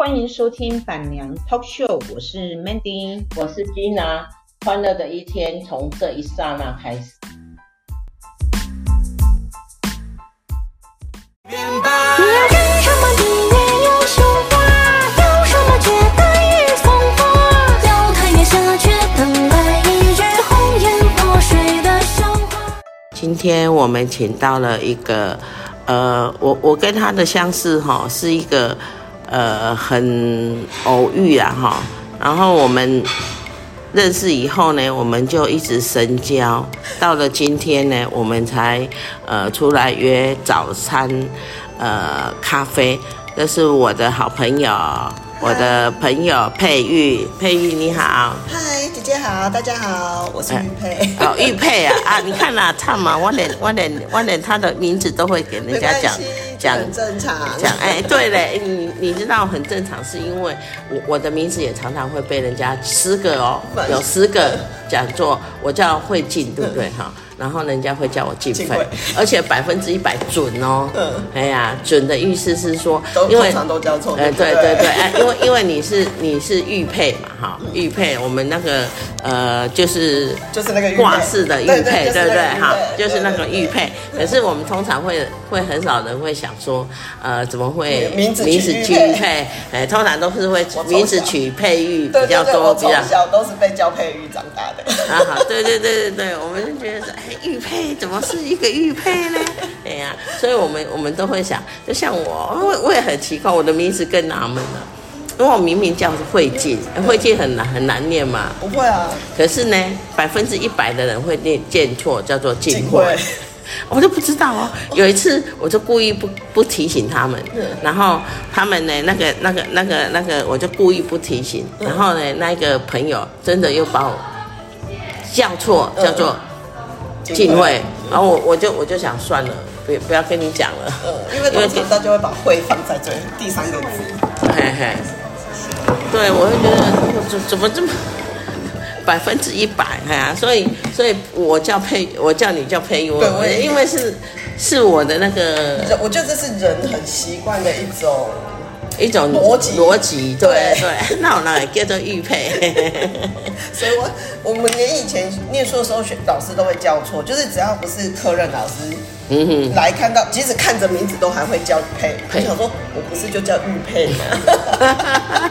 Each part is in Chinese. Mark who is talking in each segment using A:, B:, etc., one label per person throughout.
A: 欢迎收听板娘 Talk Show，我是 Mandy，
B: 我是 Gina，欢乐的一天从这一刹那开始。
C: 你要听什么音乐有说话，有什么绝代与风华，聊台面下却等来一句红颜祸水的笑话。
B: 今天我们请到了一个，呃，我我跟他的相似哈，是一个。呃，很偶遇啊，哈，然后我们认识以后呢，我们就一直深交，到了今天呢，我们才呃出来约早餐，呃，咖啡，这是我的好朋友。我的朋友佩玉，佩玉你好，
D: 嗨，姐姐好，大家好，我是玉佩。
B: 哦，玉佩啊啊，你看啊，唱嘛，我连我连我连他的名字都会给人家讲讲，
D: 很正常。
B: 讲哎，对嘞，你你知道很正常，是因为我我的名字也常常会被人家十个哦，有十个讲座，我叫慧静，对不对 哈？然后人家会叫我静慧，而且百分之一百准哦。嗯，哎呀，准的意思是说，因为
D: 通常都叫错。
B: 哎，对对对，哎，因为因为你是你是玉佩嘛，哈，玉佩，我们那个呃，就是
D: 就是那个
B: 挂饰的玉佩，对不对？哈，就是那个玉佩。可是我们通常会会很少人会想说，呃，怎么会名字取玉佩？哎，通常都是会名字取佩玉比较多，比较
D: 小都是被叫佩玉长大的。
B: 啊，好，对对对对对，我们就觉得说，哎。玉佩怎么是一个玉佩呢？哎呀，所以我们我们都会想，就像我，我我也很奇怪，我的名字更纳闷了，因为我明明叫慧静，慧静很难很难念嘛。
D: 不会啊。
B: 可是呢，百分之一百的人会念念错，叫做静慧。我就不知道哦。有一次，我就故意不不提醒他们，然后他们呢，那个那个那个那个，我就故意不提醒，然后呢，那个朋友真的又把我叫错，叫做。静慧，然后我我就我就想算了，不不要跟你讲了，
D: 嗯，因为通常他就会把“会”放在最第三个字，
B: 嘿嘿，对，我会觉得怎怎么这么百分之一百，哎呀，所以所以我叫佩，我叫你叫佩玉，我因为是是我的那个，
D: 我觉得这是人很习惯的一种。
B: 一种逻辑，逻辑，对。对，那我那叫做玉佩。
D: 所以我我们连以前念书的时候，学老师都会教错，就是只要不是科任老师，嗯哼，来看到，即使看着名字都还会叫佩。我想说，我不是就叫玉佩。吗？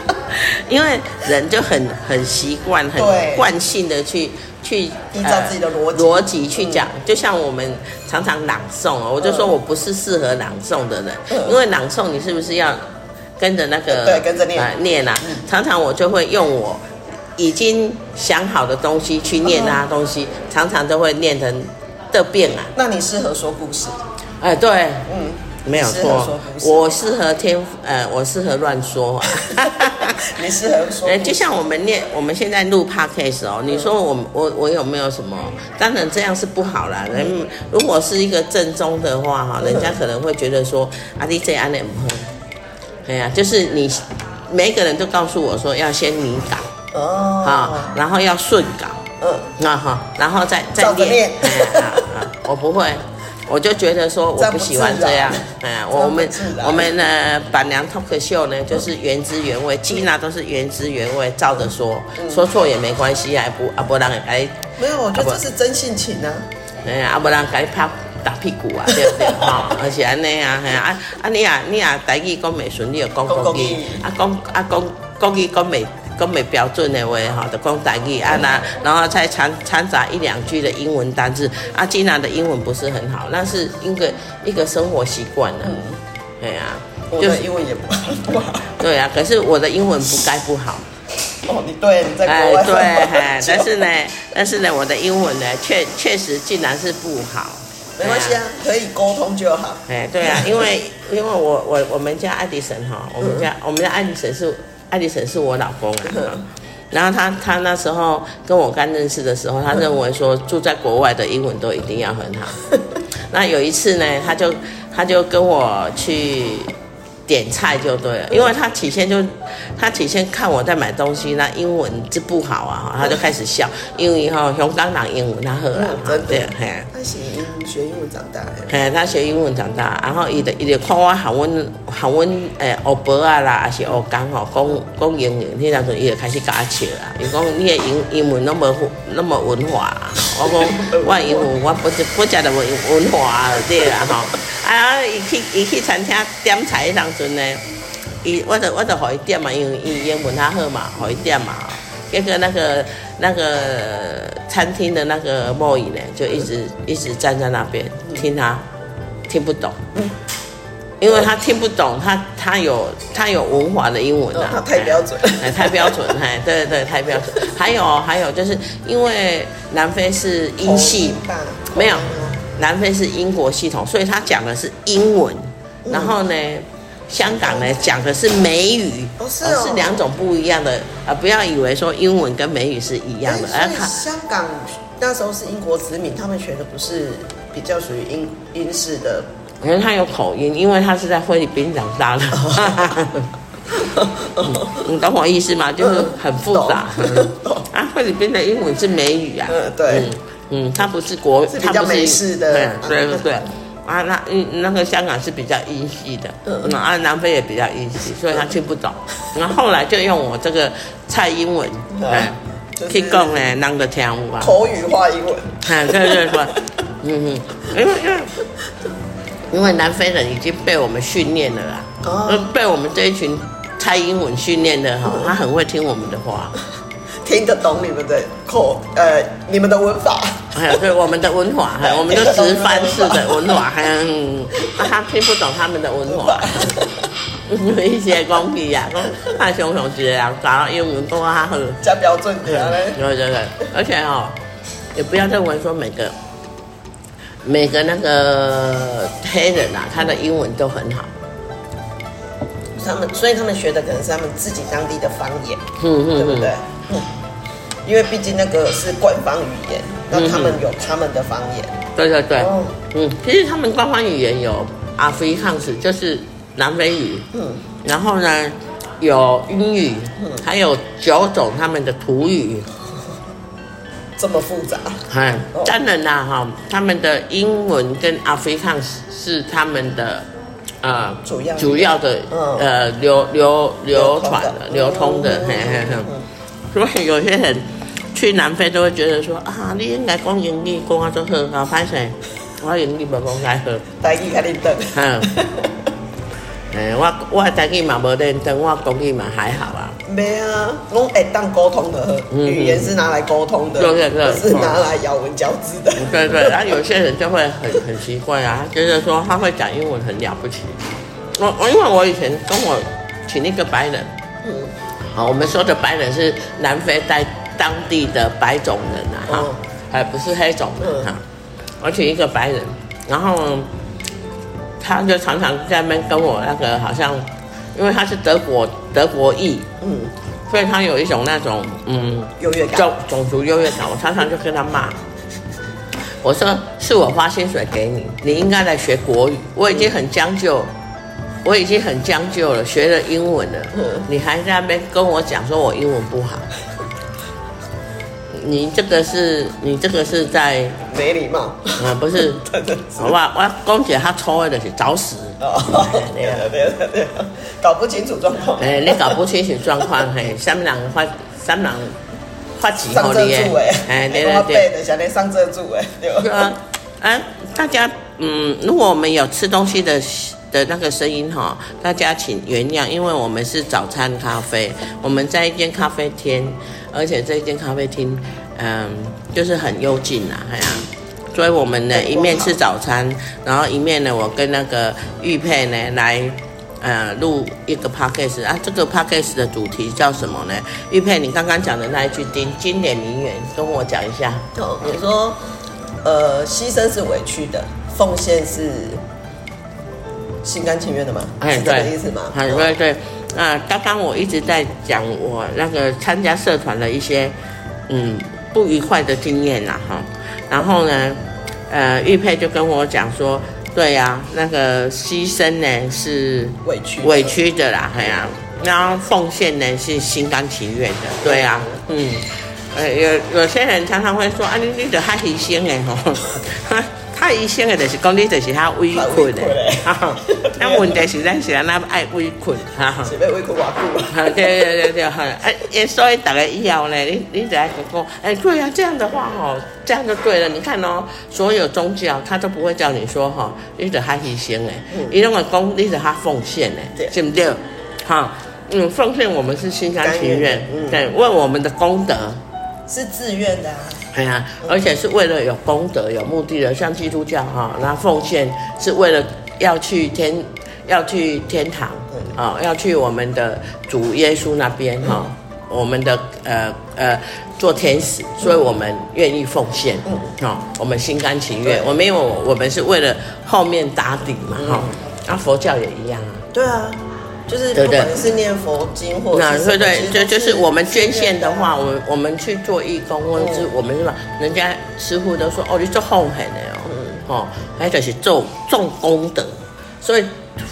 B: 因为人就很很习惯，很惯性的去去
D: 依照自己的逻辑。
B: 逻辑去讲，就像我们常常朗诵哦，我就说我不是适合朗诵的人，因为朗诵你是不是要？跟着那个
D: 对，跟着念
B: 啊念啊，常常我就会用我已经想好的东西去念那东西，常常都会念成的变啊。
D: 那你适合说故事？
B: 哎，对，嗯，没有错，我适合天，呃，我适合乱说。
D: 你适合说？哎，
B: 就像我们念，我们现在录 podcast 哦，你说我我我有没有什么？当然这样是不好啦。人如果是一个正宗的话哈，人家可能会觉得说啊，你这样念不好。对呀，就是你，每个人都告诉我说要先拟稿哦，好，然后要顺稿，嗯，那哈，然后再再练，我不会，我就觉得说我不喜欢这样，哎，我们我们呢板娘 talk show 呢，就是原汁原味，基娜都是原汁原味，照着说，说错也没关系，还不啊不让哎，
D: 没有，我觉得这是真性情啊，
B: 哎呀，啊不让该拍。打屁股啊，对不对？哈，而且安尼啊，啊啊，你啊你啊，台语讲袂顺，你就讲国语，啊讲啊讲国语讲袂讲袂标准的话，哈，就讲台语啊那，然后再掺掺杂一两句的英文单字。啊，金娜的英文不是很好，那是一个一个生活习惯了。对啊，
D: 就是英文也不好。
B: 对啊，可是我的英文不该不好。
D: 哦，你对，你在国外。
B: 对，但是呢，但是呢，我的英文呢，确确实竟然是不好。
D: 没关系啊，可以沟通就好。
B: 哎，对啊，因为因为我我我们家爱迪生哈，我们家我们家爱迪生是爱迪生是我老公啊。然后他他那时候跟我刚认识的时候，他认为说住在国外的英文都一定要很好。那有一次呢，他就他就跟我去点菜就对了，因为他起先就他起先看我在买东西，那英文就不好啊，他就开始笑，因为哈香港人英文他好啊，对，嘿，
D: 他学英文长大，
B: 嘿，他学英文长大，然后伊就伊就看我韩文韩文诶学博啊啦，还是欧刚吼讲讲英语，那阵时伊就开始教我笑啦，伊讲你的英英文那么那么文化，我讲 我英文我不不讲那么文化对啦吼。啊！伊去伊去餐厅点菜当阵呢，伊我就我就互伊点嘛，因为伊英文较好嘛，互伊点嘛。结果那个那个餐厅的那个莫姨呢，就一直一直站在那边听他听不懂，因为他听不懂，他他有他有文化的英文啊，
D: 他太标准，
B: 哎，太标准，哎，对对对，太标准。还有还有就是因为南非是英系，没有。南非是英国系统，所以他讲的是英文，嗯、然后呢，香港呢讲的是美语，
D: 不是，哦、
B: 是两种不一样的啊！不要以为说英文跟美语是一样的。
D: 而香港那时候是英国殖民，他们学的不是比较属于英英式的，
B: 可能他有口音，因为他是在菲律宾长大的。你 懂我意思吗？就是很复杂。啊，菲律宾的英文是美语啊。
D: 嗯，对。嗯
B: 嗯，它不是国，
D: 是比较美式的，
B: 对对对，啊，那嗯那个香港是比较英系的，嗯。啊，南非也比较英系，所以他听不懂，然后后来就用我这个蔡英文，哎，去讲呢，那个听有啊，
D: 口语化英文，
B: 哎，对对对，嗯嗯，因为因为因为南非人已经被我们训练了啦，哦，被我们这一群蔡英文训练的哈，他很会听我们的话。
D: 听得懂你们的口，呃，你们的文法，
B: 还有对我们的文化，还有我们的直翻式的文化，还有 他听不懂他们的文化，有一些讲起呀，讲太凶凶直的，搞到英文都他很。
D: 加标准的嘞，
B: 对对对，而且哦，也不要认为说每个每个那个黑人啊，他的英文都很好，
D: 他们所以他们学的可能是他们自己当地的方言，嗯嗯，对不对？嗯因为毕竟那个是官方语言，那他们有他们的方言。
B: 嗯、对对对，哦、嗯，其实他们官方语言有阿非康斯，就是南非语。嗯，然后呢，有英语，嗯、还有九种他们的土语。
D: 这么复杂？
B: 哎，当然啦，哈，他们的英文跟阿非康斯是他们的呃主要主要的、嗯、呃流流流传的流通的，嘿嘿嘿。所以有些人去南非都会觉得说啊，你应该讲英语讲啊，就好啊，歹势，我英语无讲太好。
D: 台语较认真。
B: 嗯。诶，我我台语嘛无认真，我国语嘛还好啊。
D: 没啊，我会当沟通的，语言是拿来沟通的，对对对，是拿来咬文嚼字的。
B: 对对，然后有些人就会很 很奇怪啊，觉得说他会讲英文很了不起。我我因为我以前跟我请一个白人。嗯。好，我们说的白人是南非在当地的白种人啊，哈、哦，还不是黑种人哈。而且一个白人，然后他就常常在那边跟我那个好像，因为他是德国德国裔，嗯，所以他有一种那种嗯
D: 优越感，
B: 种种族优越感。我常常就跟他骂，我说是我发薪水给你，你应该来学国语，我已经很将就。我已经很将就了，学了英文了，嗯、你还在那边跟我讲说我英文不好，你这个是，你这个是在
D: 没礼貌，
B: 啊，不是，好吧，我公姐她抽的是找死，哦，
D: 对对对对，搞不清楚状况，
B: 哎，你搞不清楚状况，嘿，三人发，三人发几号的耶，哎，对对对，
D: 想连上遮住哎，对吧？
B: 啊，大家，嗯，如果我们有吃东西的。的那个声音哈，大家请原谅，因为我们是早餐咖啡，我们在一间咖啡厅，而且这一间咖啡厅，嗯，就是很幽静呐，哎呀，所以我们呢一面吃早餐，然后一面呢我跟那个玉佩呢来，呃，录一个 podcast 啊，这个 podcast 的主题叫什么呢？玉佩，你刚刚讲的那一句经经典名言，跟我讲一下。
D: 哦，你说，呃，牺牲是委屈的，奉献是。心甘情愿的嘛？哎，是这个意思吗？
B: 对对对，啊，刚刚我一直在讲我那个参加社团的一些嗯不愉快的经验呐哈，然后呢，呃，玉佩就跟我讲说，对呀、啊，那个牺牲呢是
D: 委屈
B: 委屈的啦，哎呀、啊，然后奉献呢是心甘情愿的，对呀、啊，嗯，呃，有有些人常常会说啊，你你得较牺牲哎吼。太牺牲的，就是讲你就是较委屈的，哈。那问题是咱是安那爱委屈，哈。
D: 是要委屈偌久？
B: 对对对对，哈。哎，所以大家以后呢，你你只要讲，哎，对呀，这样的话哦，这样就对了。你看哦，所有宗教他都不会叫你说哈，你得较牺牲的，伊拢会讲你得较奉献的，对不对？哈，嗯，奉献我们是心甘情愿，对，为我们的功德
D: 是自愿的啊。
B: 哎呀，而且是为了有功德、有目的的，像基督教哈，那奉献是为了要去天，要去天堂，啊，要去我们的主耶稣那边哈，我们的呃呃做天使，所以我们愿意奉献，哈，我们心甘情愿，我们因为我们是为了后面打底嘛，哈，那佛教也一样啊，
D: 对啊。就是不管是念佛经或者是
B: 对对，就就是我们捐献的话，我们我们去做义工，或者是我们是吧？人家师傅都说哦，你做奉献的哦，哦，还就是做重功德，所以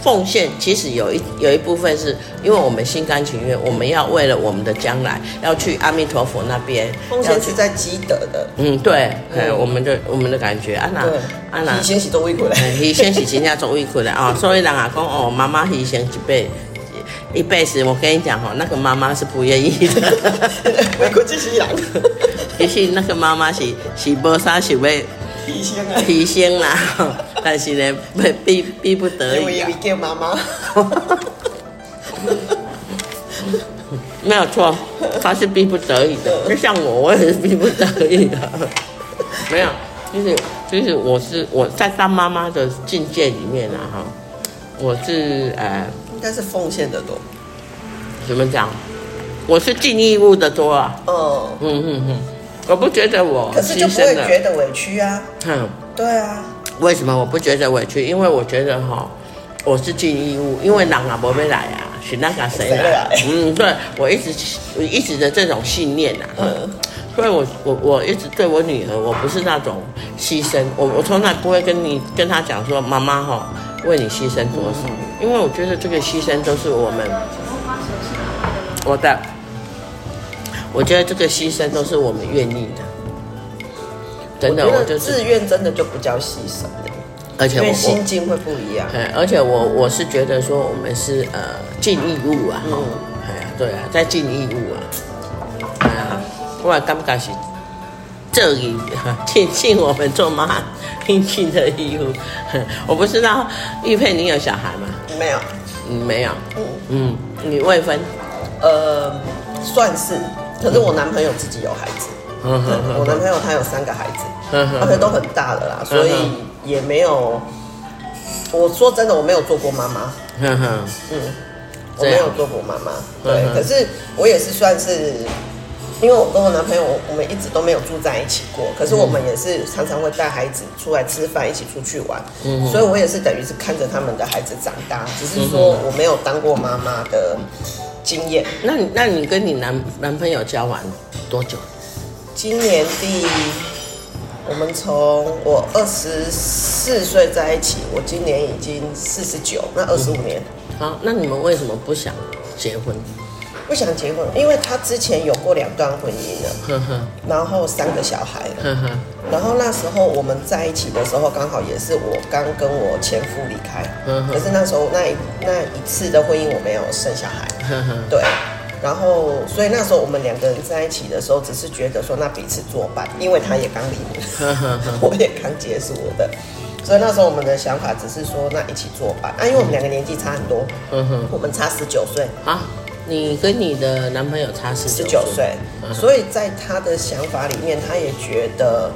B: 奉献其实有一有一部分是因为我们心甘情愿，我们要为了我们的将来要去阿弥陀佛那边，
D: 奉献是在积德的，
B: 嗯，对，我们的我们的感觉，啊那啊那，
D: 牺牲是做委屈的，
B: 牺牲是真正做委屈的啊，所以人啊讲哦，妈妈牺牲一辈。一辈子，我跟你讲哈，那个妈妈是不愿意的。
D: 为国之人，
B: 其实那个妈妈是是无啥想要提
D: 升啊，
B: 牺牲啦。但是呢，逼逼不得已啊。
D: 叫妈妈。
B: 没有错，她是逼不得已的。就像我，我也是逼不得已的。没有，就是就是我是我在当妈妈的境界里面啊哈，我是呃。
D: 应该是奉献的多，
B: 怎么讲？我是尽义务的多啊。
D: 哦、
B: 嗯，嗯嗯嗯，我不觉得我可是就不会
D: 觉得委屈啊。
B: 嗯，
D: 对啊。
B: 为什么我不觉得委屈？因为我觉得哈，我是尽义务，因为人啊不会来啊，是那个谁来？来嗯，对，我一直我一直的这种信念呐、啊。嗯。所以我我我一直对我女儿，我不是那种牺牲，我我从来不会跟你跟她讲说，妈妈哈。为你牺牲多少？因为我觉得这个牺牲都是我们，我的，我觉得这个牺牲都是我们愿意的。真的，我就
D: 自愿，真的就不叫牺牲了。
B: 而且我
D: 心境会不一样。
B: 而且我我是觉得说，我们是呃尽义务啊，嗯，哎呀，对啊，在尽义务啊，哎呀，我也感觉是。这里庆幸我们做妈应尽的义务。我不知道玉佩，你有小孩吗？
D: 没有，
B: 嗯，没有。嗯嗯，你未婚？
D: 呃，算是。可是我男朋友自己有孩子。嗯哼。我男朋友他有三个孩子，而且都很大了啦，所以也没有。我说真的，我没有做过妈妈。嗯哼。嗯，我没有做过妈妈。对，可是我也是算是。因为我跟我男朋友，我们一直都没有住在一起过，可是我们也是常常会带孩子出来吃饭，一起出去玩，嗯、所以我也是等于是看着他们的孩子长大，只是说我没有当过妈妈的经验。
B: 那你那你跟你男男朋友交往多久？
D: 今年第，我们从我二十四岁在一起，我今年已经四十九，那二十五年。
B: 好，那你们为什么不想结婚？
D: 不想结婚，因为他之前有过两段婚姻了，呵呵。然后三个小孩了，呵呵。然后那时候我们在一起的时候，刚好也是我刚跟我前夫离开，可是那时候那一那一次的婚姻我没有生小孩，对，然后所以那时候我们两个人在一起的时候，只是觉得说那彼此作伴，因为他也刚离婚，我也刚结束我的，所以那时候我们的想法只是说那一起作伴，啊，因为我们两个年纪差很多，呵呵。我们差十九岁。啊。
B: 你跟你的男朋友差十九岁，
D: 所以在他的想法里面，他也觉得，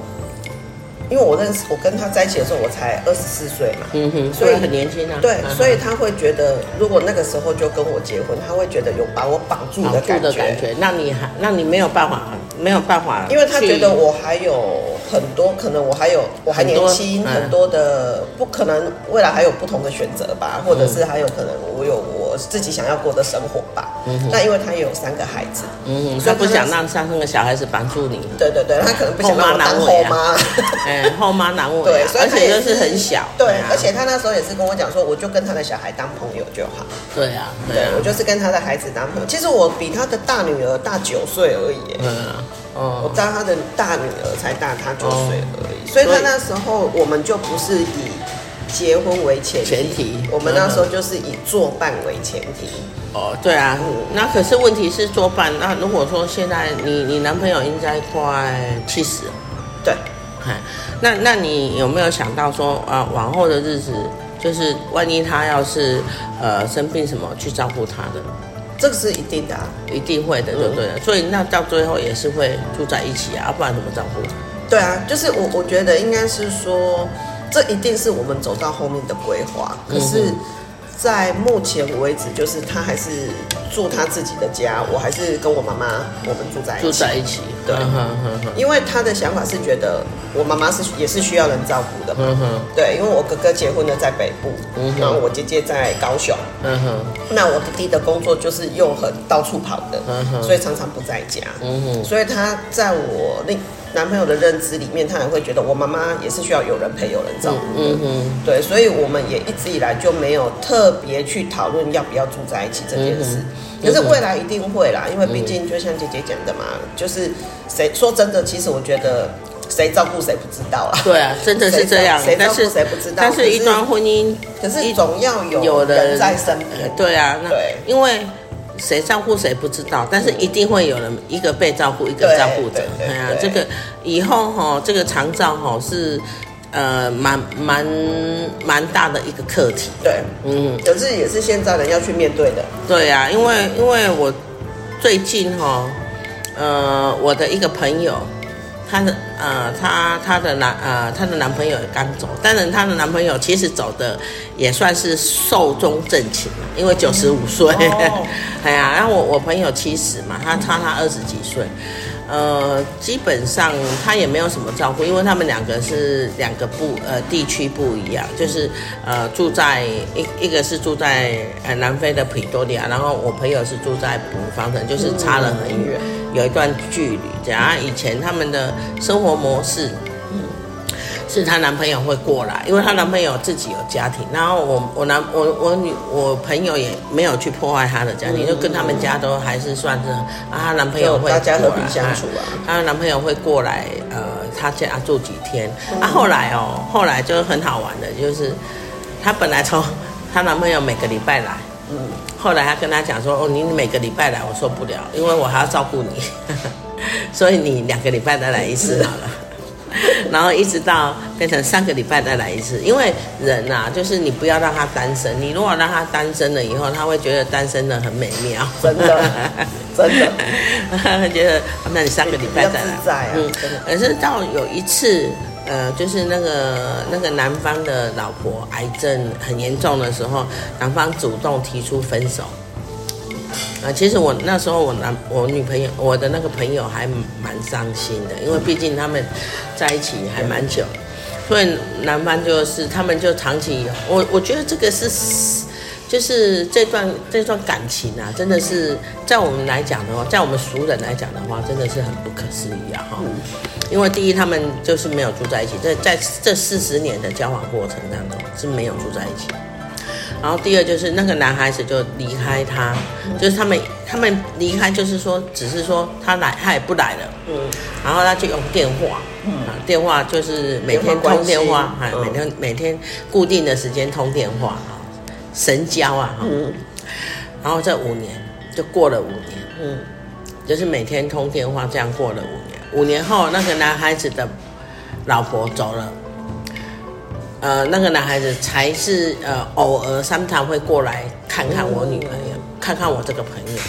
D: 因为我认识我跟他在一起的时候，我才二十四岁嘛，嗯哼，
B: 所以很年轻啊。
D: 对，所以他会觉得，如果那个时候就跟我结婚，他会觉得有把我绑住的感觉。
B: 那你还，那你没有办法，没有办法，
D: 因为他觉得我还有很多，可能我还有我还年轻，很多的不可能未来还有不同的选择吧，或者是还有可能我有我。自己想要过的生活吧。嗯，那因为他也有三个孩子，
B: 嗯，所以不想让三个小孩子帮助你。
D: 对对对，他可能不想让我当后妈。
B: 哎，后妈
D: 难为。对，
B: 而且就是很小。
D: 对，而且他那时候也是跟我讲说，我就跟他的小孩当朋友就好。
B: 对啊，
D: 对我就是跟他的孩子当朋友。其实我比他的大女儿大九岁而已。嗯。哦，我当他的大女儿才大他九岁而已，所以他那时候我们就不是以结婚为前
B: 前提，
D: 我们那时候就是以作伴为前提。
B: 哦，对啊，那可是问题是作伴，那如果说现在你你男朋友应该快七十，
D: 对，
B: 那那你有没有想到说啊，往后的日子，就是万一他要是呃生病什么，去照顾他的？
D: 这个是一定的，啊，
B: 一定会的，就对了。嗯、所以那到最后也是会住在一起啊，不然怎么照顾？
D: 对啊，就是我我觉得应该是说，这一定是我们走到后面的规划。可是。嗯在目前为止，就是他还是住他自己的家，我还是跟我妈妈我们住在一起。
B: 住在一起，
D: 对，因为他的想法是觉得我妈妈是也是需要人照顾的，嗯哼，对，因为我哥哥结婚了在北部，嗯，然后我姐姐在高雄，嗯哼，那我弟弟的工作就是又很到处跑的，嗯，所以常常不在家，嗯哼，所以他在我那。男朋友的认知里面，他也会觉得我妈妈也是需要有人陪、有人照顾的。嗯嗯。对，所以我们也一直以来就没有特别去讨论要不要住在一起这件事。可是未来一定会啦，因为毕竟就像姐姐讲的嘛，就是谁说真的，其实我觉得谁照顾谁不知道啊。
B: 对啊，真的是这样。
D: 谁照顾谁不知道。
B: 但是一段婚姻，
D: 可是总要有人在身边。
B: 对啊，那因为。谁照顾谁不知道，但是一定会有人一个被照顾，一个照顾者。对啊，这个以后哈，这个长照哈是呃蛮蛮蛮大的一个课题。
D: 对，嗯，可是也是现在人要去面对的。
B: 对啊，因为因为我最近哈，呃，我的一个朋友。她的呃，她她的男呃，她的男朋友也刚走，但是她的男朋友其实走的也算是寿终正寝，因为九十五岁，哎呀，然后我我朋友七十嘛，他差他二十几岁，呃，基本上他也没有什么照顾，因为他们两个是两个不呃地区不一样，就是呃住在一一个是住在呃南非的皮多利亚，然后我朋友是住在普方城，就是差了很远。有一段距离，这样以前他们的生活模式，是她男朋友会过来，因为她男朋友自己有家庭，然后我我男我我女我朋友也没有去破坏她的家庭，就跟他们家都还是算是啊，她男朋友会大家和平相处啊，她男朋友会过来呃，她家住几天，啊后来哦，后来就很好玩的，就是她本来从 她男朋友每个礼拜来，嗯。后来她跟他讲说：“哦，你每个礼拜来，我受不了，因为我还要照顾你，所以你两个礼拜再来一次好了。”然后一直到变成三个礼拜再来一次，因为人呐、啊，就是你不要让他单身，你如果让他单身了以后，他会觉得单身的很美妙，
D: 真的，真的，
B: 觉得，那你三个礼拜再来，嗯，可是到有一次。呃，就是那个那个男方的老婆癌症很严重的时候，男方主动提出分手。啊、呃，其实我那时候我男我女朋友我的那个朋友还蛮伤心的，因为毕竟他们在一起还蛮久，所以男方就是他们就长期，我我觉得这个是。就是这段这段感情啊，真的是在我们来讲的话，在我们熟人来讲的话，真的是很不可思议啊！哈，因为第一，他们就是没有住在一起，在在这四十年的交往过程当中是没有住在一起。然后第二就是那个男孩子就离开他，就是他们他们离开，就是说只是说他来他也不来了，嗯，然后他就用电话，嗯，电话就是每天通电话，哈，每天每天固定的时间通电话。神交啊，嗯，然后这五年就过了五年，嗯，就是每天通电话，这样过了五年。五年后，那个男孩子的老婆走了，呃，那个男孩子才是呃偶尔三堂会过来看看我女朋友，看看我这个朋友。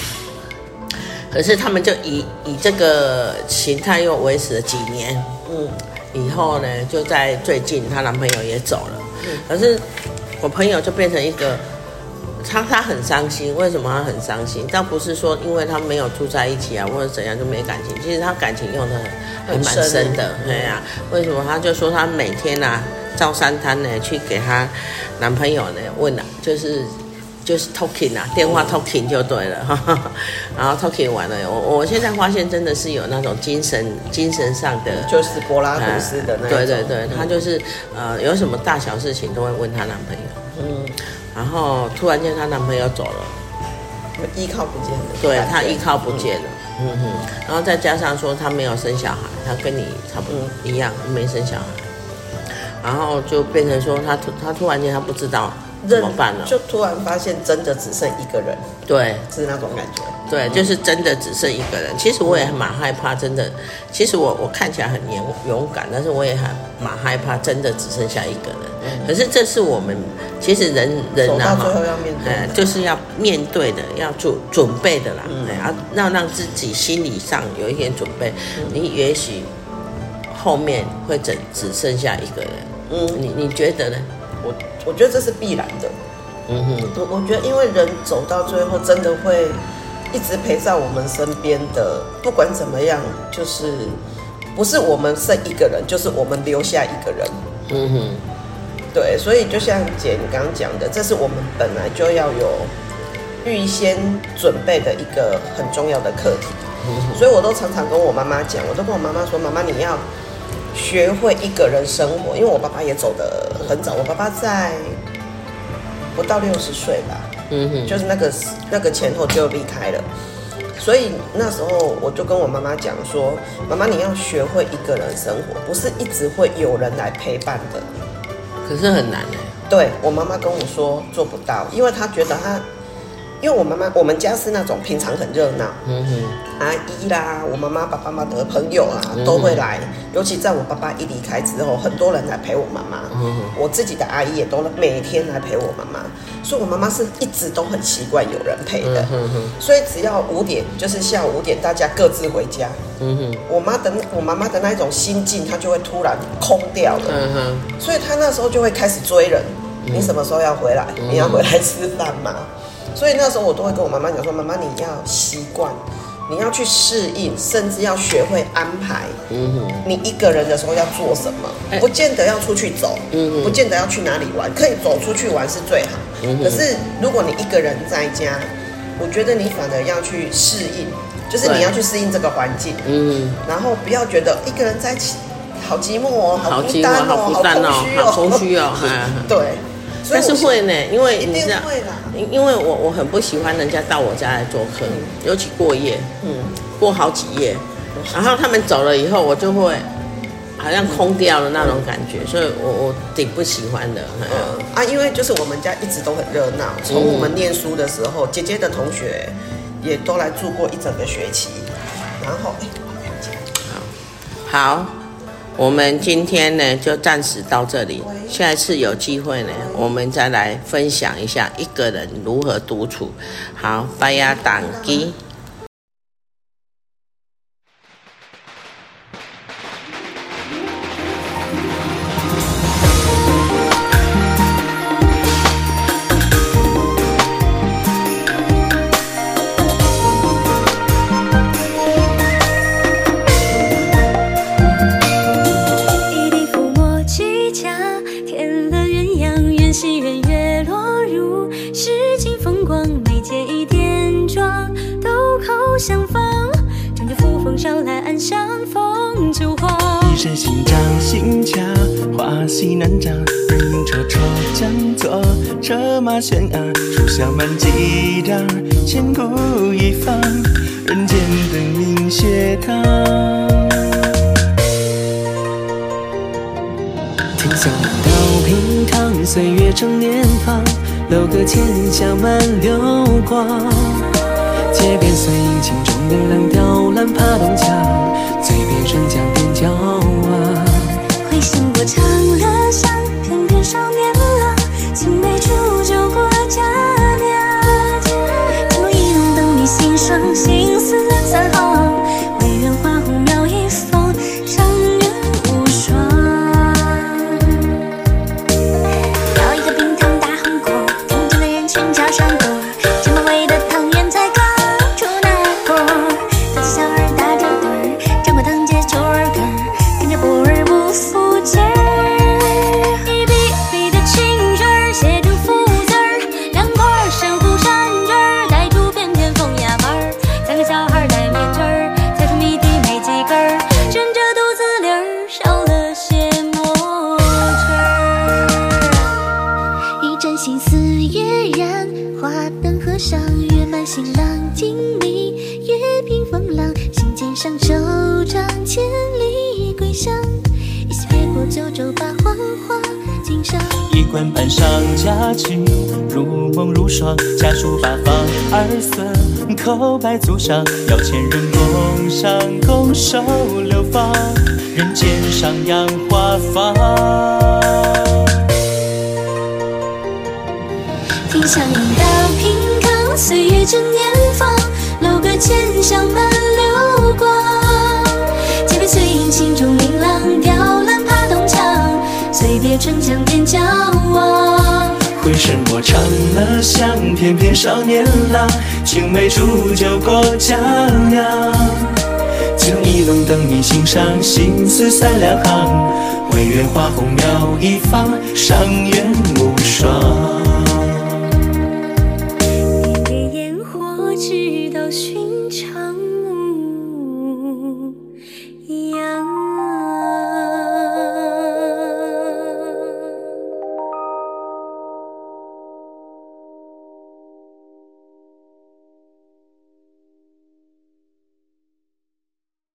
B: 可是他们就以以这个形态又维持了几年，嗯，以后呢，就在最近，她男朋友也走了，嗯，可是。我朋友就变成一个，他他很伤心。为什么她很伤心？倒不是说因为他没有住在一起啊，或者怎样就没感情。其实她感情用的很蛮深的，对呀、啊。为什么？她就说她每天呐、啊，照三餐呢去给她男朋友呢问啊，就是就是 talking 啊，电话 talking 就对了哈。嗯、然后 talking 完了，我我现在发现真的是有那种精神精神上的，
D: 就是柏拉图式的那种。
B: 对对对，她就是呃，有什么大小事情都会问她男朋友。嗯。然后突然间她男朋友走了，
D: 依靠不见了。
B: 对，他依靠不见了。嗯哼。然后再加上说他没有生小孩，他跟你差不多一样，没生小孩。然后就变成说他突他突然间他不知道。怎么办了？
D: 就突然发现真的只剩一个人，
B: 对，
D: 是那种感觉。
B: 对，就是真的只剩一个人。其实我也蛮害怕，真的。其实我我看起来很勇勇敢，但是我也很蛮害怕，真的只剩下一个人。嗯、可是这是我们其实人人呐、啊，哎，就是要面对的，要做准备的啦。嗯，要让让自己心理上有一点准备。嗯、你也许后面会只只剩下一个人。嗯，你你觉得呢？
D: 我我觉得这是必然的，嗯哼，我我觉得因为人走到最后，真的会一直陪在我们身边的，不管怎么样，就是不是我们剩一个人，就是我们留下一个人，嗯哼，对，所以就像姐你刚刚讲的，这是我们本来就要有预先准备的一个很重要的课题，所以我都常常跟我妈妈讲，我都跟我妈妈说，妈妈你要。学会一个人生活，因为我爸爸也走得很早，我爸爸在不到六十岁吧，嗯哼，就是那个那个前后就离开了，所以那时候我就跟我妈妈讲说，妈妈你要学会一个人生活，不是一直会有人来陪伴的，
B: 可是很难哎，
D: 对，我妈妈跟我说做不到，因为她觉得她。因为我妈妈，我们家是那种平常很热闹，嗯哼，阿姨啦，我妈妈、爸爸妈妈的朋友啊，都会来。尤其在我爸爸一离开之后，很多人来陪我妈妈。嗯哼，我自己的阿姨也都每天来陪我妈妈，所以我妈妈是一直都很习惯有人陪的。嗯哼，所以只要五点，就是下午五点，大家各自回家。嗯哼，我妈的，我妈妈的那一种心境，她就会突然空掉了。嗯哼，所以她那时候就会开始追人。你什么时候要回来？你要回来吃饭吗？所以那时候我都会跟我妈妈讲说：“妈妈，你要习惯，你要去适应，甚至要学会安排。嗯哼，你一个人的时候要做什么？不见得要出去走，不见得要去哪里玩，可以走出去玩是最好。可是如果你一个人在家，我觉得你反而要去适应，就是你要去适应这个环境。嗯，然后不要觉得一个人在一起好寂寞哦，好孤单哦，好空虚哦，
B: 好空虚哦。
D: 对。”
B: 但是会呢，因为你知道，因因为我我很不喜欢人家到我家来做客，嗯、尤其过夜，嗯，过好几夜，然后他们走了以后，我就会好像空掉了那种感觉，嗯、所以我我挺不喜欢的。
D: 嗯。啊，因为就是我们家一直都很热闹，从我们念书的时候，嗯、姐姐的同学也都来住过一整个学期，然后哎，
B: 好，好。我们今天呢，就暂时到这里，下一次有机会呢，我们再来分享一下一个人如何独处。好，拜呀，党基。悬崖，树下满激荡，千古一方，人间灯明学堂。天下大道平常，岁月正年华，楼阁千里香满流光。街边碎银情中的两雕栏爬东墙，醉别春江
E: 家书八方二色，口白足上，邀千人共赏，共守流芳。人间上扬花舫，
C: 听响应到平康，岁月正年芳，楼阁浅香满流光。借杯碎银，心中明朗，雕栏爬东墙，随别春江。
E: 是我长了像，翩翩少年郎，青梅煮酒过佳酿。酒意浓，灯影心上，心思三两行。唯愿花红妙一方，赏月无双。